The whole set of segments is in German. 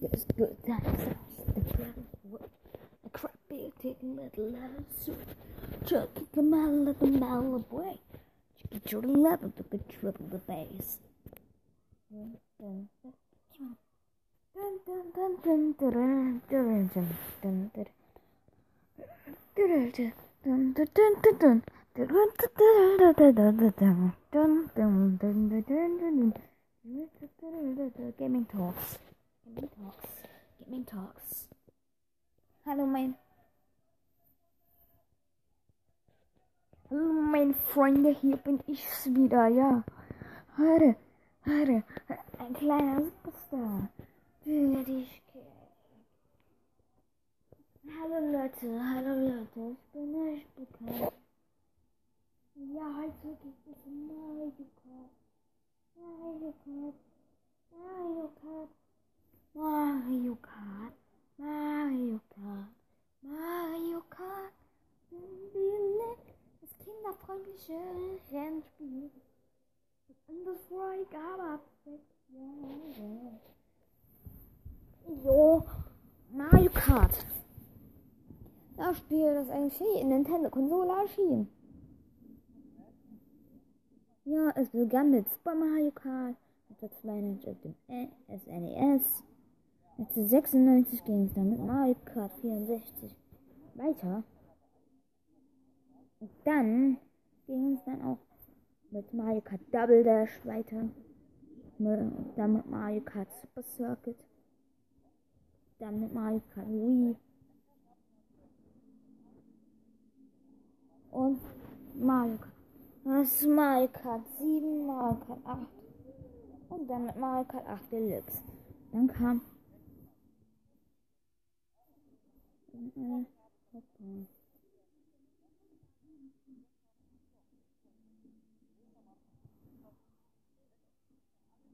Just good that sauce in the ground. A crappy taking metal house. Chuck the mile of the mile away. Get your level to be triple the base. Dun dun dun dun dun dun dun dun dun Gaming talks. Gaming Talks. Gaming Talks. Hallo mein. Hallo meine Freunde, hier bin ich's wieder, ja. Heute, heute, ein kleiner Superstar. Der dich Hallo Leute, hallo Leute, ich bin euch bekannt. Ja, heute gibt es Mario Kart. Mario Kart. Mario Kart. Mario Kart. Mario Kart. Mario Kart. Das kinderfreundliche Rennspiel. Und das Freigabe ab sechs Jahren. Jo, Mario Kart. Das Spiel, das eigentlich in Nintendo-Konsole erschien. Ja, es begann mit Super Mario Kart 1992 auf dem SNES. 1996 ging es dann mit Mario Kart 64 weiter. Und dann ging es dann auch mit Mario Kart Double Dash weiter. Dann mit Mario Kart Super Circuit. Dann mit Mario Kart Wii. Und Mario Kart. Das ist Mario Kart 7, Mario Kart 8. Und dann mit Mario Kart 8 Deluxe. Dann kam.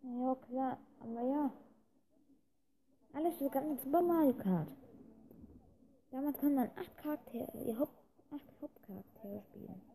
Ja, klar, aber ja. Alles begann mit Super Mario Kart. Damals kann man acht Charaktere, die Haupt, acht Hauptcharaktere spielen.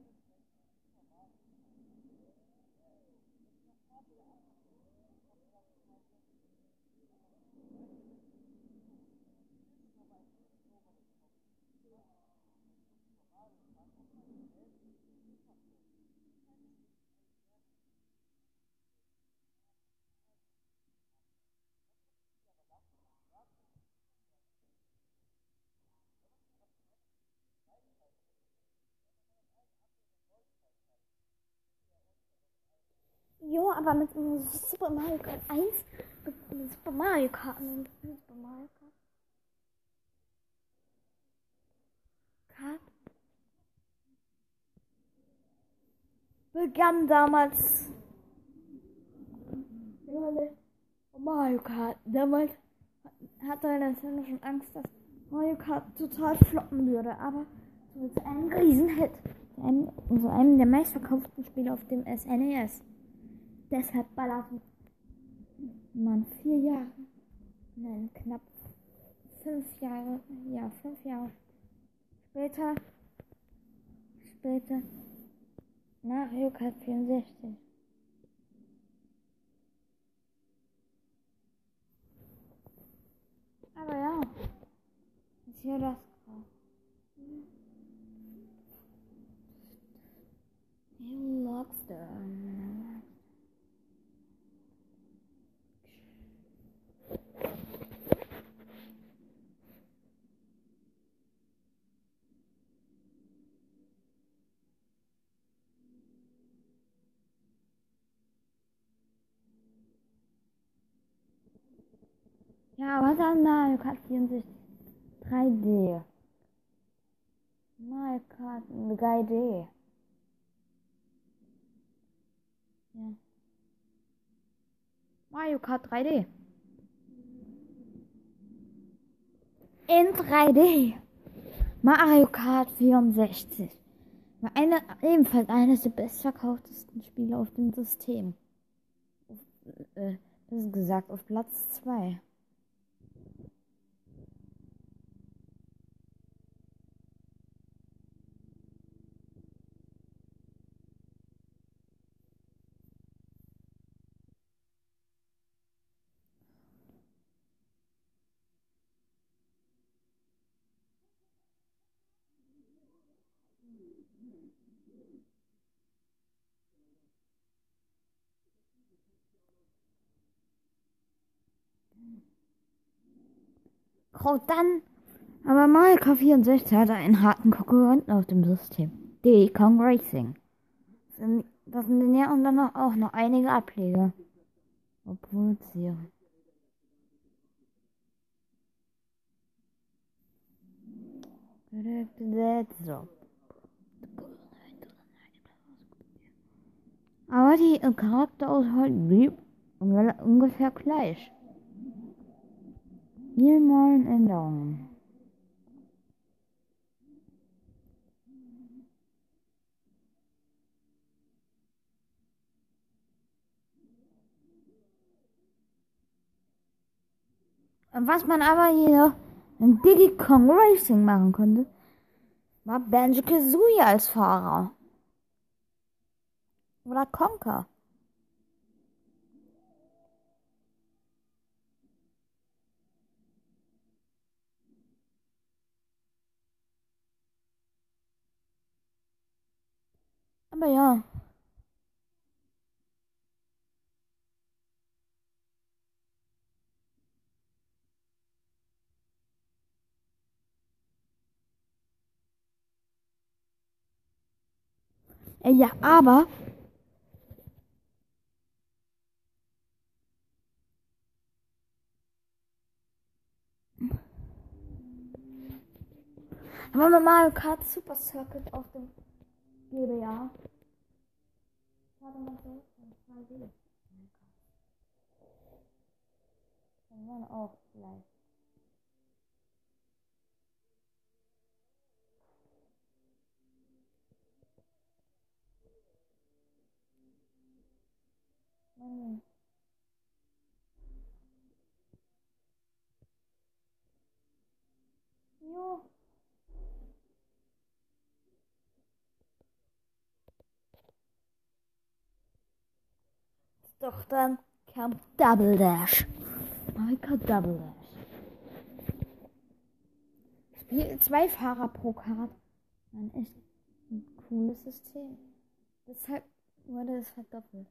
Jo, aber mit Super Mario Kart 1, mit Super Mario Kart, mit Super Mario Kart. Kart begann damals Mario Kart. Damals hatte Nintendo schon Angst, dass Mario Kart total floppen würde, aber zu einem Riesenhit. Zu einem, zu einem der meistverkauften Spiele auf dem SNES. Deshalb ballert man vier Jahre, nein, knapp fünf Jahre, ja, fünf Jahre später, später, Mario Kart 64. Aber ja, ist hier das Ja, was an Mario Kart 64 3D? Mario Kart 3D. Ja. Mario Kart 3D. In 3D. Mario Kart 64. War eine, ebenfalls eines der bestverkauftesten Spiele auf dem System. Äh, das ist gesagt, auf Platz 2. dann, aber Mario Kart 64 hatte einen harten Konkurrenten auf dem System. Die Kong Racing. Das sind ja und dann auch noch einige Ableger produzieren. Aber die Charakterauswahl blieb ungefähr gleich. Minimalen Änderungen. Was man aber hier in Diddy Kong Racing machen konnte, war Banjo Kazooie als Fahrer. Oder Conker. Aber ja. Äh, ja, aber Aber Mario Kart Super Circuit auf dem GBA. Warte mal so, 2D. Dann waren auch Doch dann kam Double Dash. Mario Double Dash. Spiel zwei Fahrer pro Kart. Ein echt ein cooles System. Deshalb wurde es verdoppelt.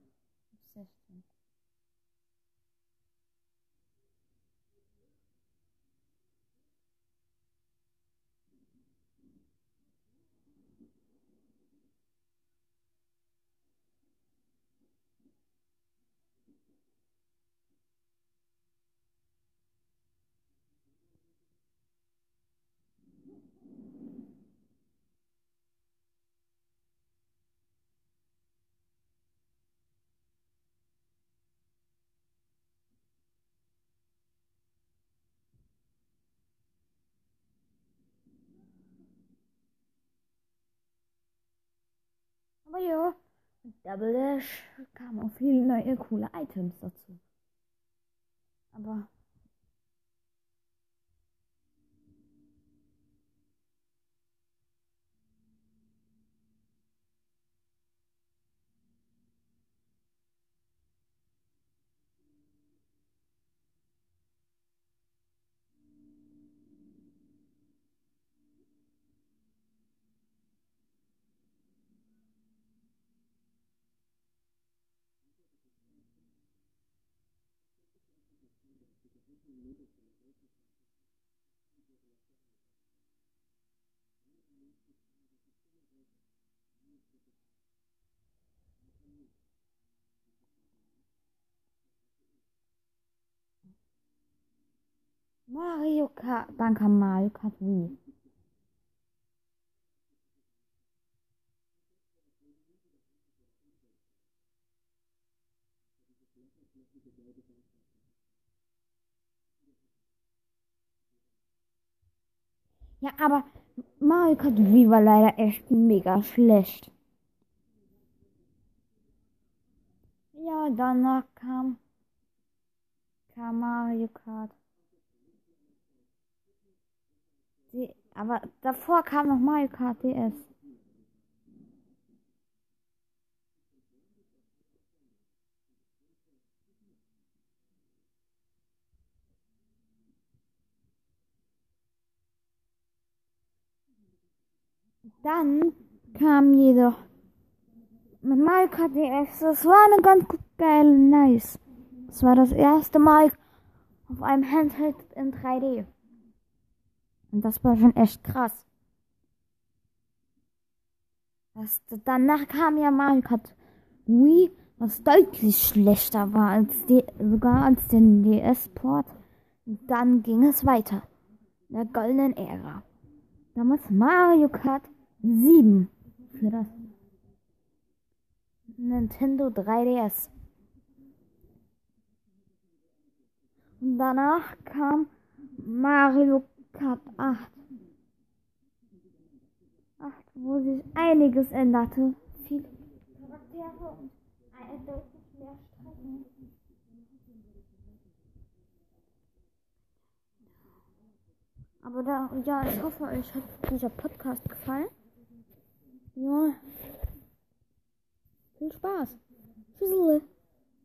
Aber ja, mit Double Dash kamen auch viele neue coole Items dazu. Aber Mario Kart, dann kam Mario Kart Wii. Ja, aber Mario Kart Wii war leider echt mega schlecht. Ja, danach kam, kam Mario Kart. Die, aber davor kam noch Mario Kart DS. Dann kam jedoch mit Mario Kart DS. Das war eine ganz geile, nice. Das war das erste Mal auf einem Handheld in 3D. Und das war schon echt krass. Das, danach kam ja Mario Kart Wii, was deutlich schlechter war als die, sogar als den DS-Port. Und dann ging es weiter. In der goldenen Ära. Damals Mario Kart 7 für das Nintendo 3DS. Und danach kam Mario Kart 8 wo sich einiges änderte. Viele Charaktere und eine deutlich mehr Strecken. Aber da, ja, ich hoffe, euch hat dieser Podcast gefallen. Ja. Viel Spaß. Tschüss.